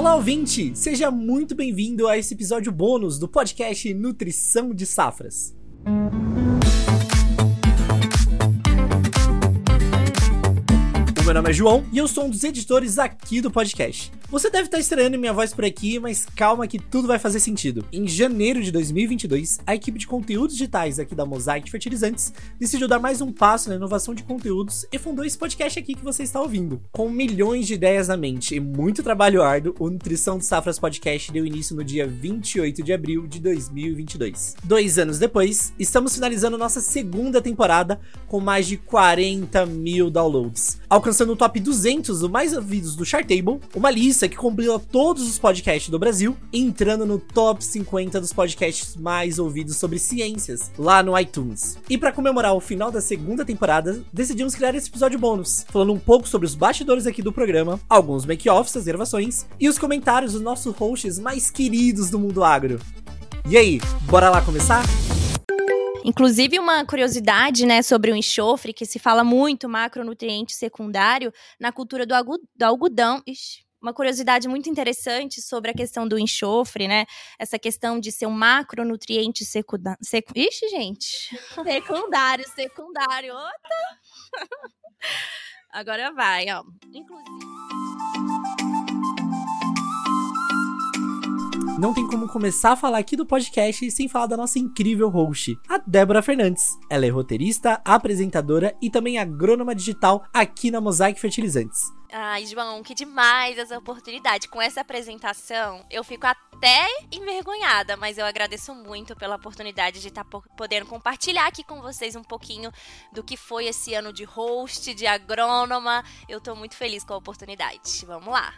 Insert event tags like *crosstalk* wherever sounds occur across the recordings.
Olá, ouvinte! Seja muito bem-vindo a esse episódio bônus do podcast Nutrição de Safras. Nome é João e eu sou um dos editores aqui do podcast. Você deve estar estranhando minha voz por aqui, mas calma que tudo vai fazer sentido. Em janeiro de 2022, a equipe de conteúdos digitais aqui da Mosaic Fertilizantes decidiu dar mais um passo na inovação de conteúdos e fundou esse podcast aqui que você está ouvindo. Com milhões de ideias na mente e muito trabalho árduo, o Nutrição de Safras Podcast deu início no dia 28 de abril de 2022. Dois anos depois, estamos finalizando nossa segunda temporada com mais de 40 mil downloads, alcançando o top 200 dos mais ouvidos do Chartable, uma lista que compila todos os podcasts do Brasil, entrando no top 50 dos podcasts mais ouvidos sobre ciências, lá no iTunes. E para comemorar o final da segunda temporada, decidimos criar esse episódio bônus, falando um pouco sobre os bastidores aqui do programa, alguns make-offs, as gravações e os comentários dos nossos hosts mais queridos do mundo agro. E aí, bora lá começar? Inclusive, uma curiosidade, né, sobre o enxofre, que se fala muito macronutriente secundário na cultura do, do algodão. Ixi, uma curiosidade muito interessante sobre a questão do enxofre, né? Essa questão de ser um macronutriente secundário. Secu... Ixi, gente! *laughs* Secundário, secundário. Outra. *laughs* Agora vai, ó. Inclusive. Não tem como começar a falar aqui do podcast sem falar da nossa incrível host, a Débora Fernandes. Ela é roteirista, apresentadora e também agrônoma digital aqui na Mosaic Fertilizantes. Ai, João, que demais essa oportunidade. Com essa apresentação, eu fico até envergonhada, mas eu agradeço muito pela oportunidade de estar tá podendo compartilhar aqui com vocês um pouquinho do que foi esse ano de host, de agrônoma. Eu tô muito feliz com a oportunidade. Vamos lá.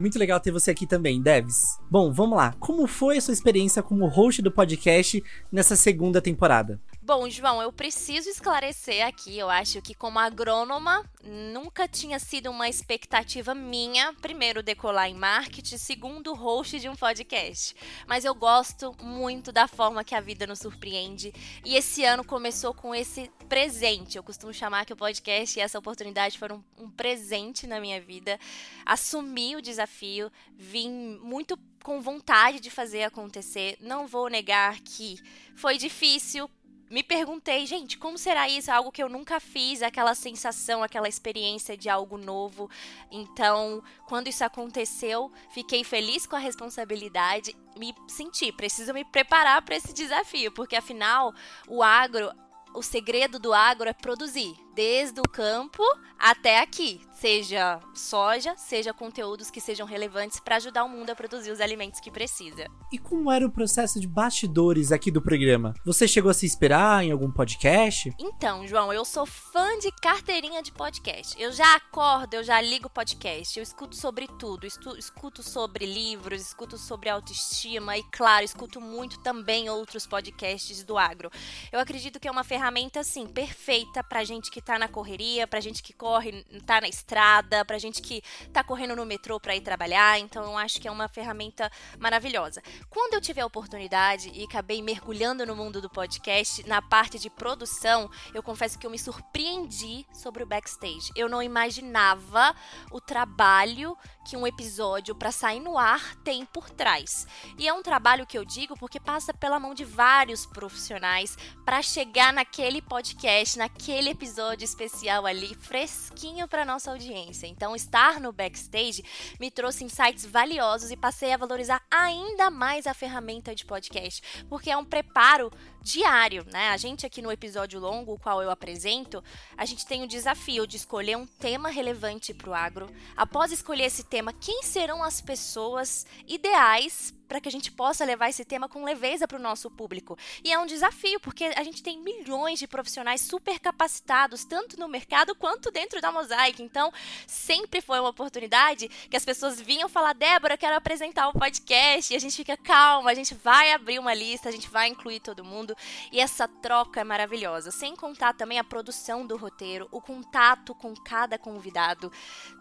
Muito legal ter você aqui também, Devs. Bom, vamos lá. Como foi a sua experiência como host do podcast nessa segunda temporada? Bom, João, eu preciso esclarecer aqui. Eu acho que, como agrônoma, nunca tinha sido uma expectativa minha, primeiro, decolar em marketing, segundo, host de um podcast. Mas eu gosto muito da forma que a vida nos surpreende. E esse ano começou com esse presente. Eu costumo chamar que o podcast e essa oportunidade foram um presente na minha vida. Assumi o desafio, vim muito com vontade de fazer acontecer. Não vou negar que foi difícil, me perguntei, gente, como será isso? Algo que eu nunca fiz, aquela sensação, aquela experiência de algo novo. Então, quando isso aconteceu, fiquei feliz com a responsabilidade, me senti, preciso me preparar para esse desafio, porque afinal, o agro, o segredo do agro é produzir desde o campo até aqui, seja soja, seja conteúdos que sejam relevantes para ajudar o mundo a produzir os alimentos que precisa. E como era o processo de bastidores aqui do programa? Você chegou a se inspirar em algum podcast? Então, João, eu sou fã de carteirinha de podcast. Eu já acordo, eu já ligo podcast, eu escuto sobre tudo, escuto sobre livros, escuto sobre autoestima e, claro, escuto muito também outros podcasts do agro. Eu acredito que é uma ferramenta assim perfeita para gente que que tá na correria, pra gente que corre, tá na estrada, pra gente que tá correndo no metrô para ir trabalhar. Então eu acho que é uma ferramenta maravilhosa. Quando eu tive a oportunidade e acabei mergulhando no mundo do podcast, na parte de produção, eu confesso que eu me surpreendi sobre o backstage. Eu não imaginava o trabalho que um episódio para sair no ar tem por trás. E é um trabalho que eu digo porque passa pela mão de vários profissionais para chegar naquele podcast, naquele episódio especial ali, fresquinho para nossa audiência. Então, estar no backstage me trouxe insights valiosos e passei a valorizar ainda mais a ferramenta de podcast, porque é um preparo diário, né? A gente aqui no episódio longo, o qual eu apresento, a gente tem o desafio de escolher um tema relevante para o agro. Após escolher esse tema, quem serão as pessoas ideais para que a gente possa levar esse tema com leveza para o nosso público. E é um desafio, porque a gente tem milhões de profissionais super capacitados, tanto no mercado quanto dentro da Mosaic. Então, sempre foi uma oportunidade que as pessoas vinham falar: Débora, quero apresentar o um podcast. E a gente fica calma, a gente vai abrir uma lista, a gente vai incluir todo mundo. E essa troca é maravilhosa. Sem contar também a produção do roteiro, o contato com cada convidado.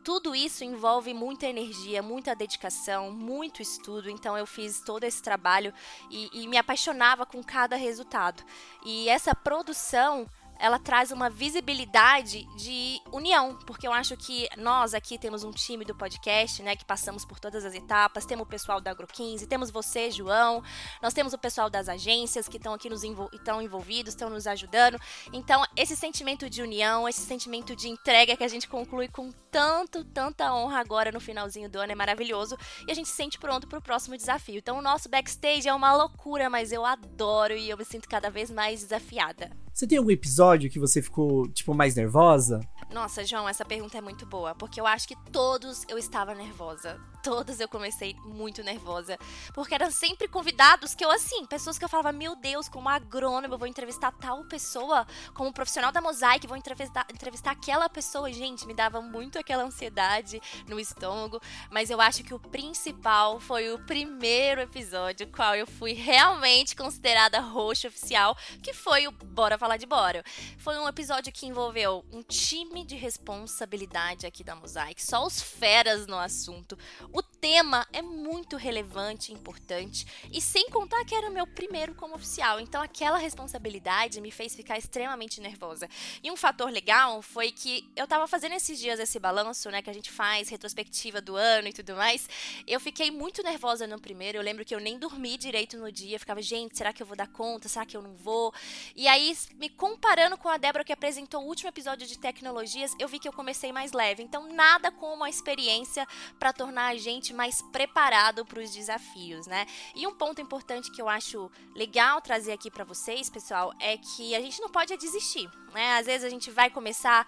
Tudo isso envolve muita energia, muita dedicação, muito estudo. Então, eu fiz todo esse trabalho e, e me apaixonava com cada resultado. E essa produção ela traz uma visibilidade de união, porque eu acho que nós aqui temos um time do podcast, né, que passamos por todas as etapas, temos o pessoal da Agro 15, temos você, João, nós temos o pessoal das agências que estão aqui nos estão envolvidos, estão nos ajudando. Então, esse sentimento de união, esse sentimento de entrega que a gente conclui com tanto, tanta honra agora no finalzinho do ano é maravilhoso e a gente se sente pronto para o próximo desafio. Então, o nosso backstage é uma loucura, mas eu adoro e eu me sinto cada vez mais desafiada. Você tem algum episódio que você ficou, tipo, mais nervosa? Nossa, João, essa pergunta é muito boa, porque eu acho que todos eu estava nervosa. Todos eu comecei muito nervosa, porque eram sempre convidados que eu, assim, pessoas que eu falava, meu Deus, como agrônomo, eu vou entrevistar tal pessoa, como profissional da Mosaic, vou entrevistar, entrevistar aquela pessoa. Gente, me dava muito aquela ansiedade no estômago, mas eu acho que o principal foi o primeiro episódio, qual eu fui realmente considerada roxa oficial, que foi o Bora Falar de Bora. Foi um episódio que envolveu um time de responsabilidade aqui da Mosaic, só os feras no assunto. O tema é muito relevante e importante, e sem contar que era o meu primeiro como oficial, então aquela responsabilidade me fez ficar extremamente nervosa. E um fator legal foi que eu tava fazendo esses dias esse balanço, né, que a gente faz, retrospectiva do ano e tudo mais. Eu fiquei muito nervosa no primeiro, eu lembro que eu nem dormi direito no dia, ficava, gente, será que eu vou dar conta? Será que eu não vou? E aí, me comparando com a Débora que apresentou o último episódio de tecnologia, dias, eu vi que eu comecei mais leve. Então, nada como a experiência para tornar a gente mais preparado para os desafios, né? E um ponto importante que eu acho legal trazer aqui para vocês, pessoal, é que a gente não pode desistir, né? Às vezes a gente vai começar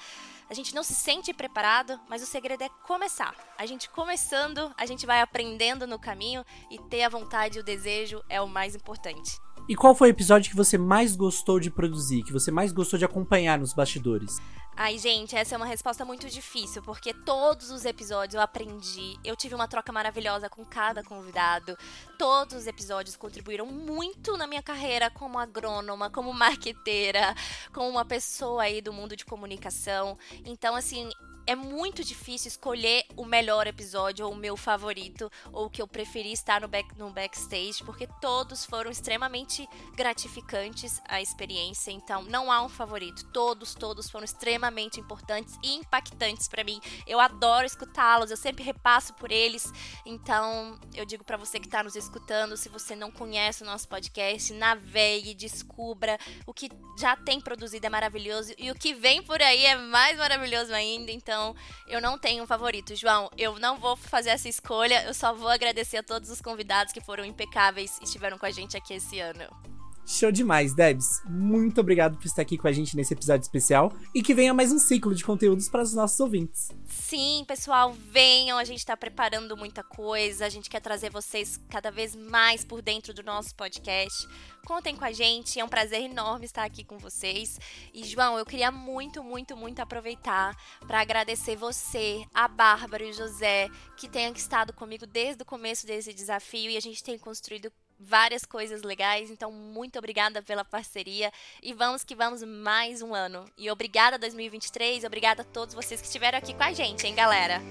a gente não se sente preparado, mas o segredo é começar. A gente começando, a gente vai aprendendo no caminho e ter a vontade e o desejo é o mais importante. E qual foi o episódio que você mais gostou de produzir, que você mais gostou de acompanhar nos bastidores? Ai, gente, essa é uma resposta muito difícil, porque todos os episódios eu aprendi. Eu tive uma troca maravilhosa com cada convidado. Todos os episódios contribuíram muito na minha carreira como agrônoma, como marqueteira, como uma pessoa aí do mundo de comunicação. Então, assim, é muito difícil escolher o melhor episódio ou o meu favorito ou o que eu preferi estar no, back, no backstage, porque todos foram extremamente gratificantes a experiência. Então, não há um favorito. Todos, todos foram extremamente importantes e impactantes para mim. Eu adoro escutá-los, eu sempre repasso por eles. Então, eu digo para você que está nos escutando, se você não conhece o nosso podcast, navegue, descubra o que já tem produzido é maravilhoso e o que vem por aí é mais maravilhoso ainda. Então eu não tenho um favorito. João, eu não vou fazer essa escolha, eu só vou agradecer a todos os convidados que foram impecáveis e estiveram com a gente aqui esse ano. Show demais, Debs. Muito obrigado por estar aqui com a gente nesse episódio especial e que venha mais um ciclo de conteúdos para os nossos ouvintes. Sim, pessoal, venham. A gente está preparando muita coisa. A gente quer trazer vocês cada vez mais por dentro do nosso podcast. Contem com a gente, é um prazer enorme estar aqui com vocês. E, João, eu queria muito, muito, muito aproveitar para agradecer você, a Bárbara e o José, que tenham estado comigo desde o começo desse desafio e a gente tem construído várias coisas legais. Então, muito obrigada pela parceria e vamos que vamos mais um ano. E obrigada 2023, obrigada a todos vocês que estiveram aqui com a gente, hein, galera.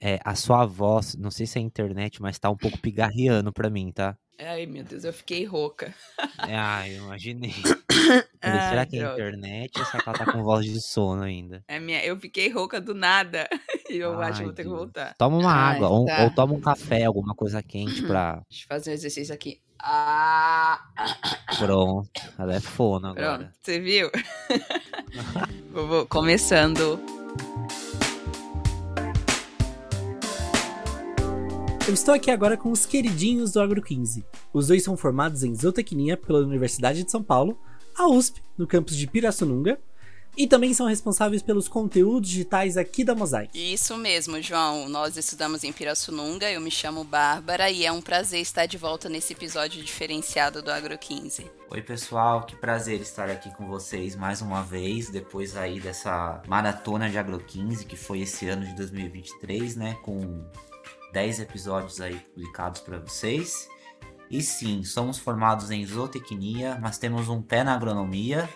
É, a sua voz, não sei se é internet, mas tá um pouco pigarreando pra mim, tá? Ai, meu Deus, eu fiquei rouca. É, *laughs* ai, eu imaginei. *coughs* Ai, será que é internet ou será que ela tá com *laughs* voz de sono ainda? É minha, eu fiquei rouca do nada. *laughs* E eu ai, acho que vou ter que voltar. Toma uma ai, água, tá. ou, ou, toma um café, alguma coisa quente pra. *clears throat* Deixa eu fazer um exercício aqui. Ah. *clears throat* Pronto, ela é fono agora. Pronto, você viu? *laughs* vou, começando. Eu estou aqui agora com os queridinhos do Agro 15. Os dois são formados em zootecnia pela Universidade de São Paulo, a USP, no campus de Pirassununga, e também são responsáveis pelos conteúdos digitais aqui da Mosaic. Isso mesmo, João. Nós estudamos em Pirassununga, eu me chamo Bárbara e é um prazer estar de volta nesse episódio diferenciado do Agro 15. Oi, pessoal, que prazer estar aqui com vocês mais uma vez, depois aí dessa maratona de Agro 15 que foi esse ano de 2023, né, com 10 episódios aí publicados para vocês. E sim, somos formados em zootecnia, mas temos um pé na agronomia.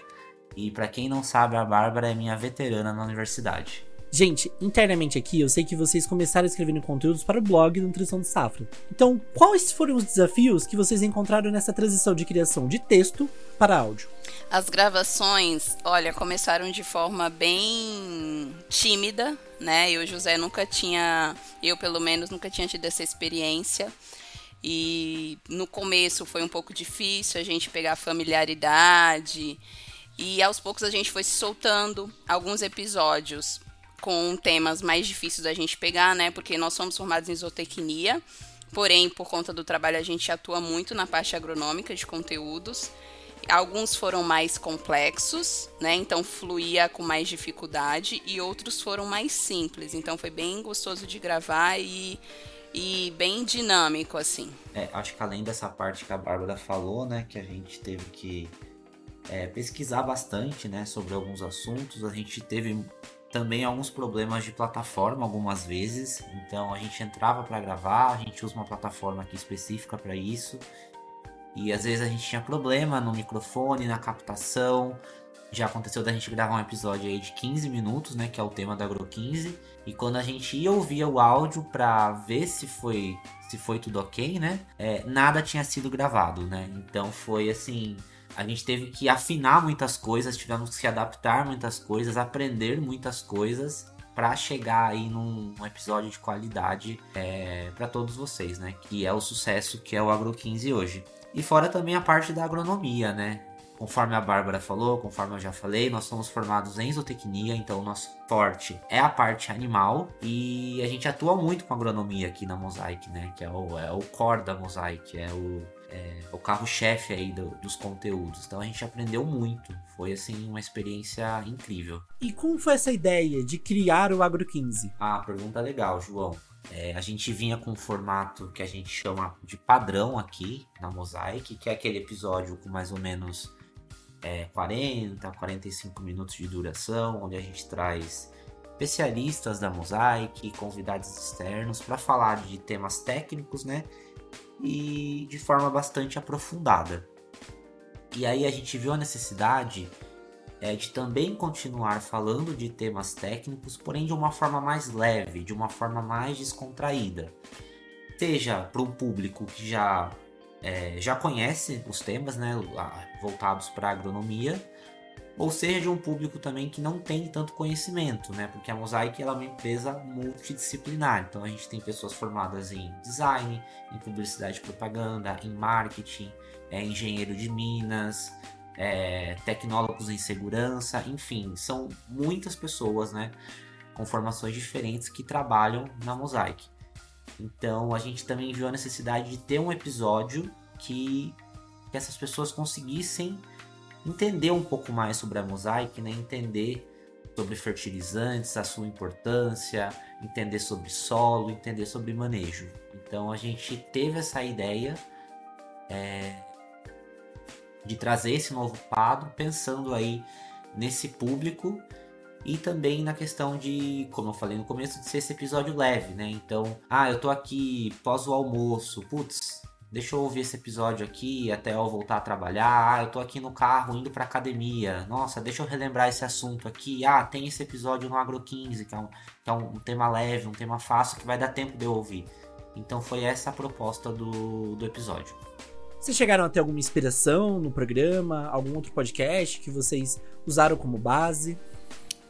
E para quem não sabe, a Bárbara é minha veterana na universidade. Gente, internamente aqui, eu sei que vocês começaram escrevendo conteúdos para o blog Nutrição de Safra. Então, quais foram os desafios que vocês encontraram nessa transição de criação de texto para áudio? As gravações, olha, começaram de forma bem tímida, né? Eu, José, nunca tinha, eu pelo menos, nunca tinha tido essa experiência. E no começo foi um pouco difícil a gente pegar familiaridade. E aos poucos a gente foi se soltando. Alguns episódios com temas mais difíceis da gente pegar, né? Porque nós somos formados em zootecnia, porém, por conta do trabalho, a gente atua muito na parte agronômica de conteúdos. Alguns foram mais complexos, né? Então fluía com mais dificuldade, e outros foram mais simples. Então foi bem gostoso de gravar e, e bem dinâmico, assim. É, acho que além dessa parte que a Bárbara falou, né? Que a gente teve que é, pesquisar bastante, né? Sobre alguns assuntos, a gente teve também alguns problemas de plataforma algumas vezes. Então a gente entrava para gravar, a gente usa uma plataforma aqui específica para isso. E às vezes a gente tinha problema no microfone, na captação. Já aconteceu da gente gravar um episódio aí de 15 minutos, né, que é o tema da Agro 15, e quando a gente ia ouvir o áudio para ver se foi se foi tudo ok, né, é, nada tinha sido gravado, né. Então foi assim, a gente teve que afinar muitas coisas, tivemos que se adaptar muitas coisas, aprender muitas coisas para chegar aí num, num, episódio de qualidade é, para todos vocês, né? Que é o sucesso que é o Agro 15 hoje. E fora também a parte da agronomia, né? Conforme a Bárbara falou, conforme eu já falei, nós somos formados em zootecnia, então o nosso forte é a parte animal e a gente atua muito com agronomia aqui na Mosaic, né? Que é o, é o core da Mosaic, é o, é, o carro-chefe aí do, dos conteúdos. Então a gente aprendeu muito. Foi assim uma experiência incrível. E como foi essa ideia de criar o Agro 15? Ah, pergunta legal, João. É, a gente vinha com um formato que a gente chama de padrão aqui na Mosaic, que é aquele episódio com mais ou menos é, 40, 45 minutos de duração, onde a gente traz especialistas da Mosaic, convidados externos para falar de temas técnicos, né? E de forma bastante aprofundada. E aí a gente viu a necessidade é, de também continuar falando de temas técnicos, porém de uma forma mais leve, de uma forma mais descontraída. Seja para um público que já é, já conhece os temas né, voltados para agronomia, ou seja, de um público também que não tem tanto conhecimento, né? Porque a Mosaic ela é uma empresa multidisciplinar, então a gente tem pessoas formadas em design, em publicidade e propaganda, em marketing, é, engenheiro de minas, é, tecnólogos em segurança, enfim, são muitas pessoas, né? Com formações diferentes que trabalham na Mosaic. Então a gente também viu a necessidade de ter um episódio que, que essas pessoas conseguissem entender um pouco mais sobre a mosaic, né? entender sobre fertilizantes, a sua importância, entender sobre solo, entender sobre manejo. Então a gente teve essa ideia é, de trazer esse novo quadro, pensando aí nesse público e também na questão de, como eu falei no começo, de ser esse episódio leve, né? Então, ah, eu tô aqui pós o almoço, putz, deixa eu ouvir esse episódio aqui até eu voltar a trabalhar. Ah, eu tô aqui no carro indo pra academia. Nossa, deixa eu relembrar esse assunto aqui. Ah, tem esse episódio no Agro 15, que é um, que é um tema leve, um tema fácil que vai dar tempo de eu ouvir. Então foi essa a proposta do, do episódio. Vocês chegaram a ter alguma inspiração no programa? Algum outro podcast que vocês usaram como base?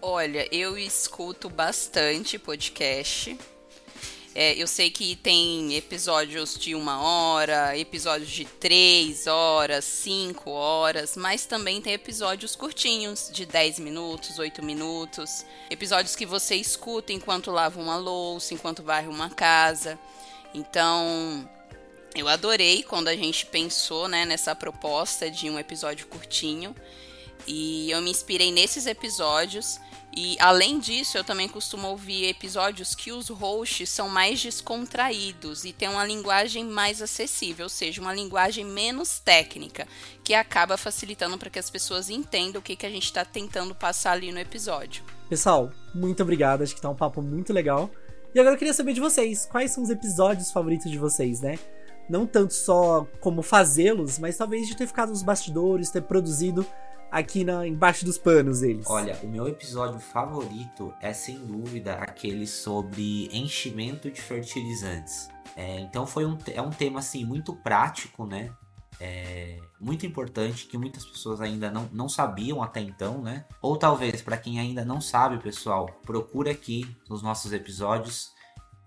Olha, eu escuto bastante podcast. É, eu sei que tem episódios de uma hora, episódios de três horas, cinco horas, mas também tem episódios curtinhos, de 10 minutos, 8 minutos. Episódios que você escuta enquanto lava uma louça, enquanto varre uma casa. Então, eu adorei quando a gente pensou né, nessa proposta de um episódio curtinho. E eu me inspirei nesses episódios e além disso, eu também costumo ouvir episódios que os hosts são mais descontraídos e têm uma linguagem mais acessível, ou seja, uma linguagem menos técnica, que acaba facilitando para que as pessoas entendam o que, que a gente está tentando passar ali no episódio. Pessoal, muito obrigado, acho que tá um papo muito legal. E agora eu queria saber de vocês, quais são os episódios favoritos de vocês, né? Não tanto só como fazê-los, mas talvez de ter ficado nos bastidores, ter produzido aqui na, embaixo dos panos eles? Olha, o meu episódio favorito é sem dúvida aquele sobre enchimento de fertilizantes. É, então foi um, é um tema assim muito prático, né? É, muito importante que muitas pessoas ainda não, não sabiam até então, né? Ou talvez para quem ainda não sabe, pessoal, procura aqui nos nossos episódios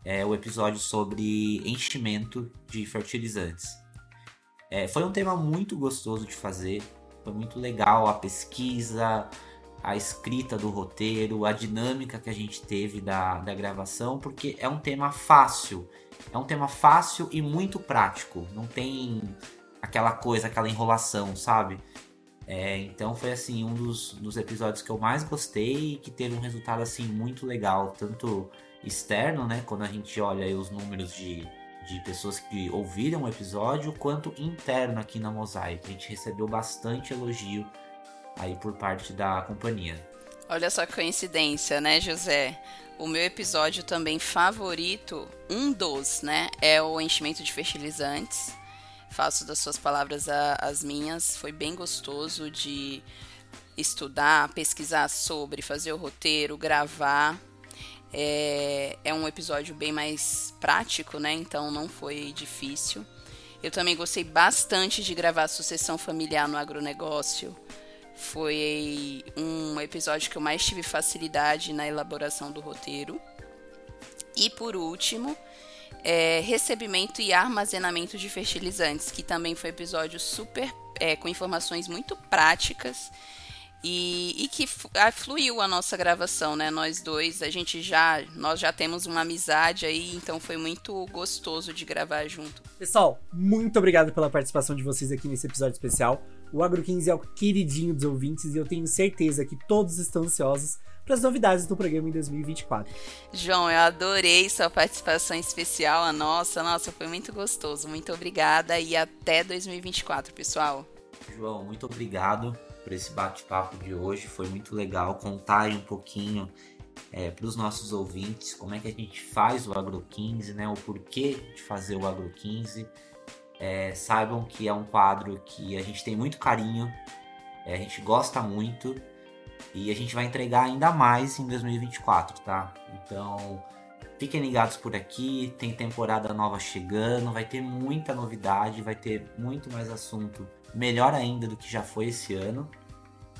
é, o episódio sobre enchimento de fertilizantes. É, foi um tema muito gostoso de fazer, foi muito legal a pesquisa, a escrita do roteiro, a dinâmica que a gente teve da, da gravação, porque é um tema fácil. É um tema fácil e muito prático. Não tem aquela coisa, aquela enrolação, sabe? É, então foi assim um dos, dos episódios que eu mais gostei e que teve um resultado assim muito legal, tanto externo, né, quando a gente olha os números de, de pessoas que ouviram o episódio, quanto interno aqui na Mosaic. A gente recebeu bastante elogio aí por parte da companhia. Olha só que coincidência, né, José? O meu episódio também favorito, um dos, né, é o enchimento de fertilizantes. Faço das suas palavras a, as minhas. Foi bem gostoso de estudar, pesquisar sobre, fazer o roteiro, gravar. É, é um episódio bem mais prático, né? Então não foi difícil. Eu também gostei bastante de gravar a sucessão familiar no agronegócio. Foi um episódio que eu mais tive facilidade na elaboração do roteiro. E por último, é, recebimento e armazenamento de fertilizantes, que também foi um episódio super é, com informações muito práticas e, e que ah, fluiu a nossa gravação, né? Nós dois, a gente já, nós já temos uma amizade aí, então foi muito gostoso de gravar junto. Pessoal, muito obrigado pela participação de vocês aqui nesse episódio especial. O Agro 15 é o queridinho dos ouvintes e eu tenho certeza que todos estão ansiosos para as novidades do programa em 2024. João, eu adorei sua participação especial, a nossa. Nossa, foi muito gostoso. Muito obrigada e até 2024, pessoal. João, muito obrigado por esse bate-papo de hoje. Foi muito legal contar um pouquinho é, para os nossos ouvintes como é que a gente faz o Agro 15, né? O porquê de fazer o Agro 15. É, saibam que é um quadro que a gente tem muito carinho, é, a gente gosta muito e a gente vai entregar ainda mais em 2024, tá? Então fiquem ligados por aqui, tem temporada nova chegando, vai ter muita novidade, vai ter muito mais assunto melhor ainda do que já foi esse ano.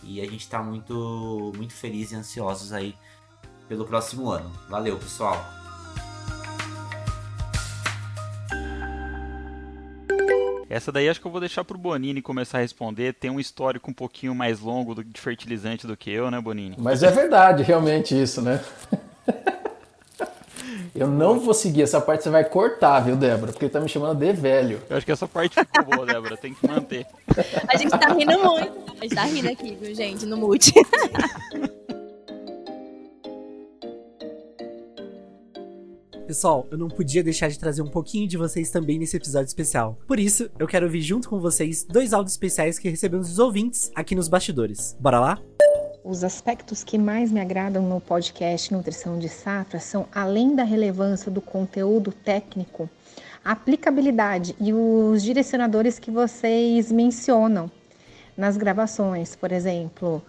E a gente está muito, muito feliz e ansiosos aí pelo próximo ano. Valeu, pessoal! Essa daí acho que eu vou deixar pro Bonini começar a responder. Tem um histórico um pouquinho mais longo de fertilizante do que eu, né, Bonini? Mas é verdade, realmente, isso, né? *laughs* Eu não vou seguir essa parte, você vai cortar, viu, Débora? Porque ele tá me chamando de velho. Eu acho que essa parte ficou boa, Débora, tem que manter. *laughs* A gente tá rindo muito. A gente tá rindo aqui, viu, gente, no mute. *laughs* Pessoal, eu não podia deixar de trazer um pouquinho de vocês também nesse episódio especial. Por isso, eu quero ouvir junto com vocês dois áudios especiais que recebemos dos ouvintes aqui nos bastidores. Bora lá? Os aspectos que mais me agradam no podcast Nutrição de Safra são, além da relevância do conteúdo técnico, a aplicabilidade e os direcionadores que vocês mencionam nas gravações. Por exemplo,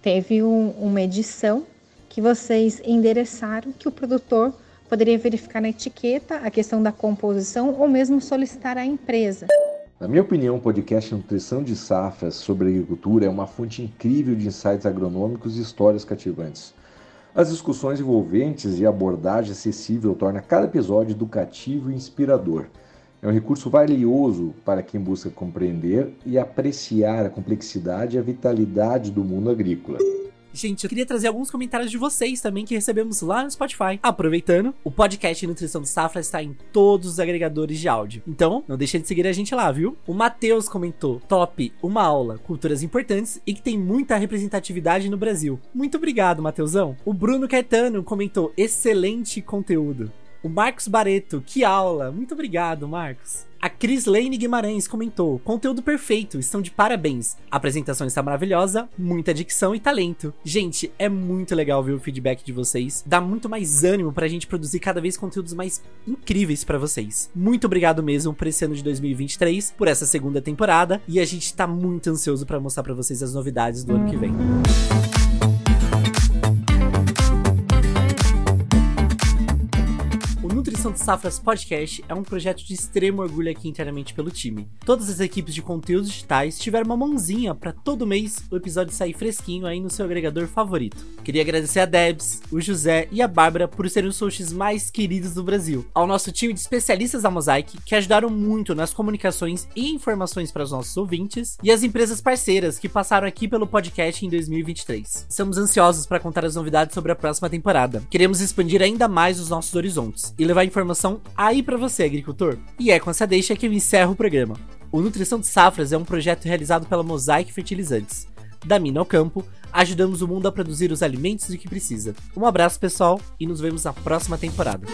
teve um, uma edição que vocês endereçaram que o produtor poderia verificar na etiqueta a questão da composição ou mesmo solicitar à empresa. Na minha opinião, o podcast Nutrição de Safras sobre Agricultura é uma fonte incrível de insights agronômicos e histórias cativantes. As discussões envolventes e a abordagem acessível torna cada episódio educativo e inspirador. É um recurso valioso para quem busca compreender e apreciar a complexidade e a vitalidade do mundo agrícola. Gente, eu queria trazer alguns comentários de vocês também que recebemos lá no Spotify. Aproveitando, o podcast Nutrição do Safra está em todos os agregadores de áudio. Então, não deixe de seguir a gente lá, viu? O Matheus comentou: top, uma aula, culturas importantes e que tem muita representatividade no Brasil. Muito obrigado, Matheusão. O Bruno Caetano comentou: excelente conteúdo. O Marcos Bareto, que aula! Muito obrigado, Marcos. A Cris Lane Guimarães comentou: conteúdo perfeito, estão de parabéns. A apresentação está maravilhosa, muita dicção e talento. Gente, é muito legal ver o feedback de vocês. Dá muito mais ânimo pra gente produzir cada vez conteúdos mais incríveis para vocês. Muito obrigado mesmo por esse ano de 2023, por essa segunda temporada, e a gente tá muito ansioso para mostrar para vocês as novidades do ano que vem. Nutrição Safras Podcast é um projeto de extremo orgulho aqui internamente pelo time. Todas as equipes de conteúdos digitais tiveram uma mãozinha para todo mês o episódio sair fresquinho aí no seu agregador favorito. Queria agradecer a Debs, o José e a Bárbara por serem os hosts mais queridos do Brasil. Ao nosso time de especialistas da Mosaic, que ajudaram muito nas comunicações e informações para os nossos ouvintes, e as empresas parceiras que passaram aqui pelo podcast em 2023. Estamos ansiosos para contar as novidades sobre a próxima temporada. Queremos expandir ainda mais os nossos horizontes e levar informação aí para você, agricultor. E é com essa deixa que eu encerro o programa. O Nutrição de Safras é um projeto realizado pela Mosaic Fertilizantes. Da mina ao campo, ajudamos o mundo a produzir os alimentos de que precisa. Um abraço, pessoal, e nos vemos na próxima temporada.